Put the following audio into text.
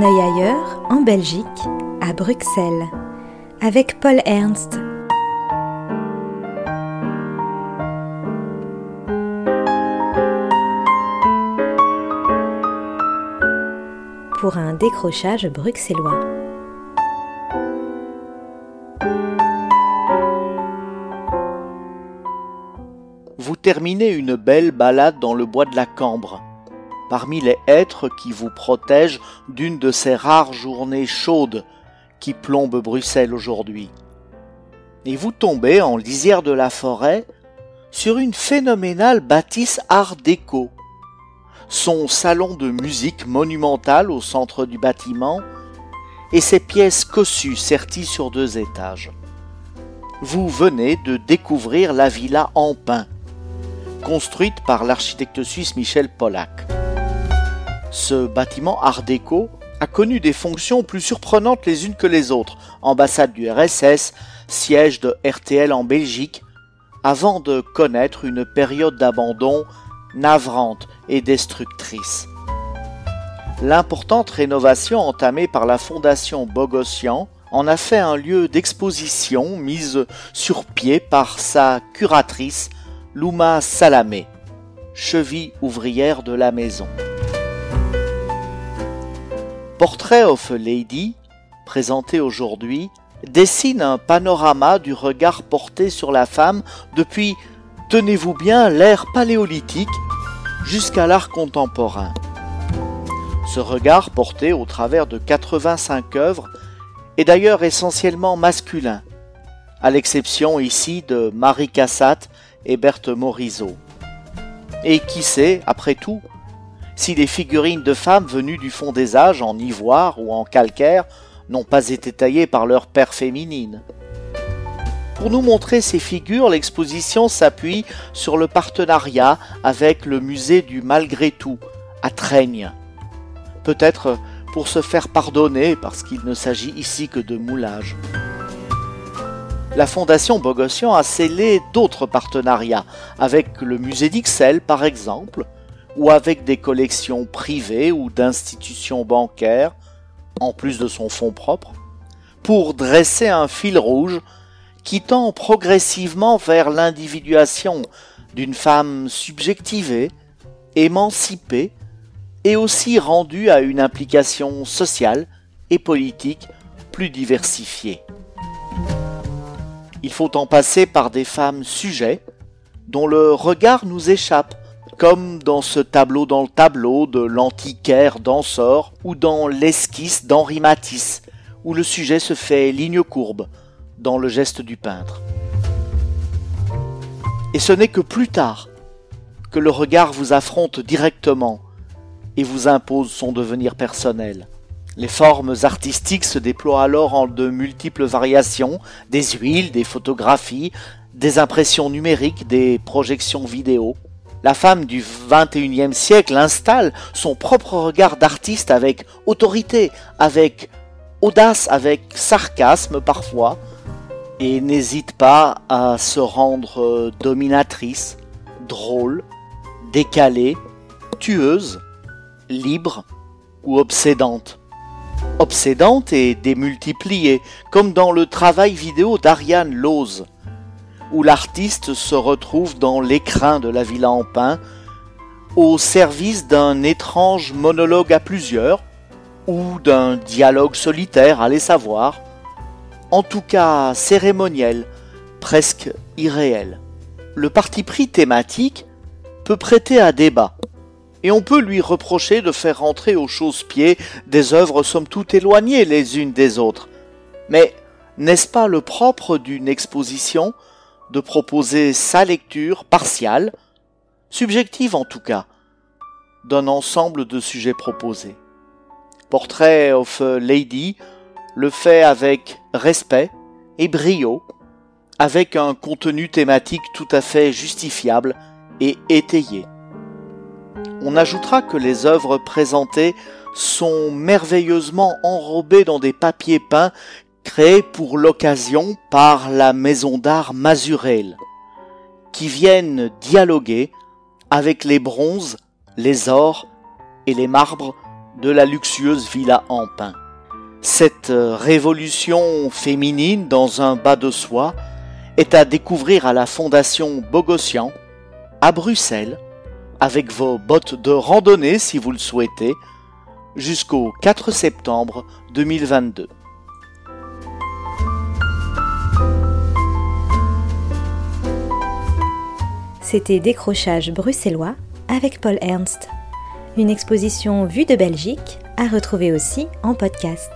un œil ailleurs, en Belgique, à Bruxelles, avec Paul Ernst. Pour un décrochage bruxellois. Vous terminez une belle balade dans le bois de la Cambre parmi les êtres qui vous protègent d'une de ces rares journées chaudes qui plombent Bruxelles aujourd'hui. Et vous tombez en lisière de la forêt sur une phénoménale bâtisse art déco. Son salon de musique monumental au centre du bâtiment et ses pièces cossues serties sur deux étages. Vous venez de découvrir la villa en pin, construite par l'architecte suisse Michel Pollack. Ce bâtiment art déco a connu des fonctions plus surprenantes les unes que les autres, ambassade du RSS, siège de RTL en Belgique, avant de connaître une période d'abandon navrante et destructrice. L'importante rénovation entamée par la fondation Bogossian en a fait un lieu d'exposition mise sur pied par sa curatrice Louma Salamé, cheville ouvrière de la maison. Portrait of a Lady, présenté aujourd'hui, dessine un panorama du regard porté sur la femme depuis, tenez-vous bien, l'ère paléolithique jusqu'à l'art contemporain. Ce regard porté au travers de 85 œuvres est d'ailleurs essentiellement masculin, à l'exception ici de Marie Cassatt et Berthe Morisot. Et qui sait, après tout, si les figurines de femmes venues du fond des âges en ivoire ou en calcaire n'ont pas été taillées par leur père féminine. Pour nous montrer ces figures, l'exposition s'appuie sur le partenariat avec le musée du Malgré tout, à Traigne. Peut-être pour se faire pardonner parce qu'il ne s'agit ici que de moulage. La Fondation Bogossian a scellé d'autres partenariats, avec le musée d'Ixelles par exemple, ou avec des collections privées ou d'institutions bancaires, en plus de son fonds propre, pour dresser un fil rouge qui tend progressivement vers l'individuation d'une femme subjectivée, émancipée et aussi rendue à une implication sociale et politique plus diversifiée. Il faut en passer par des femmes sujets dont le regard nous échappe comme dans ce tableau dans le tableau de l'antiquaire danseur ou dans l'esquisse d'Henri Matisse, où le sujet se fait ligne courbe dans le geste du peintre. Et ce n'est que plus tard que le regard vous affronte directement et vous impose son devenir personnel. Les formes artistiques se déploient alors en de multiples variations, des huiles, des photographies, des impressions numériques, des projections vidéo. La femme du XXIe siècle installe son propre regard d'artiste avec autorité, avec audace, avec sarcasme parfois, et n'hésite pas à se rendre dominatrice, drôle, décalée, tueuse, libre ou obsédante. Obsédante et démultipliée, comme dans le travail vidéo d'Ariane Lose où l'artiste se retrouve dans l'écrin de la villa en pin, au service d'un étrange monologue à plusieurs, ou d'un dialogue solitaire, allez savoir, en tout cas cérémoniel, presque irréel. Le parti pris thématique peut prêter à débat, et on peut lui reprocher de faire rentrer au chausse-pied des œuvres somme toute éloignées les unes des autres. Mais n'est-ce pas le propre d'une exposition de proposer sa lecture partiale, subjective en tout cas, d'un ensemble de sujets proposés. Portrait of Lady le fait avec respect et brio, avec un contenu thématique tout à fait justifiable et étayé. On ajoutera que les œuvres présentées sont merveilleusement enrobées dans des papiers peints créés pour l'occasion par la maison d'art Mazurel, qui viennent dialoguer avec les bronzes, les ors et les marbres de la luxueuse villa en pin. Cette révolution féminine dans un bas de soie est à découvrir à la Fondation Bogossian, à Bruxelles, avec vos bottes de randonnée si vous le souhaitez, jusqu'au 4 septembre 2022. C'était Décrochage bruxellois avec Paul Ernst. Une exposition vue de Belgique à retrouver aussi en podcast.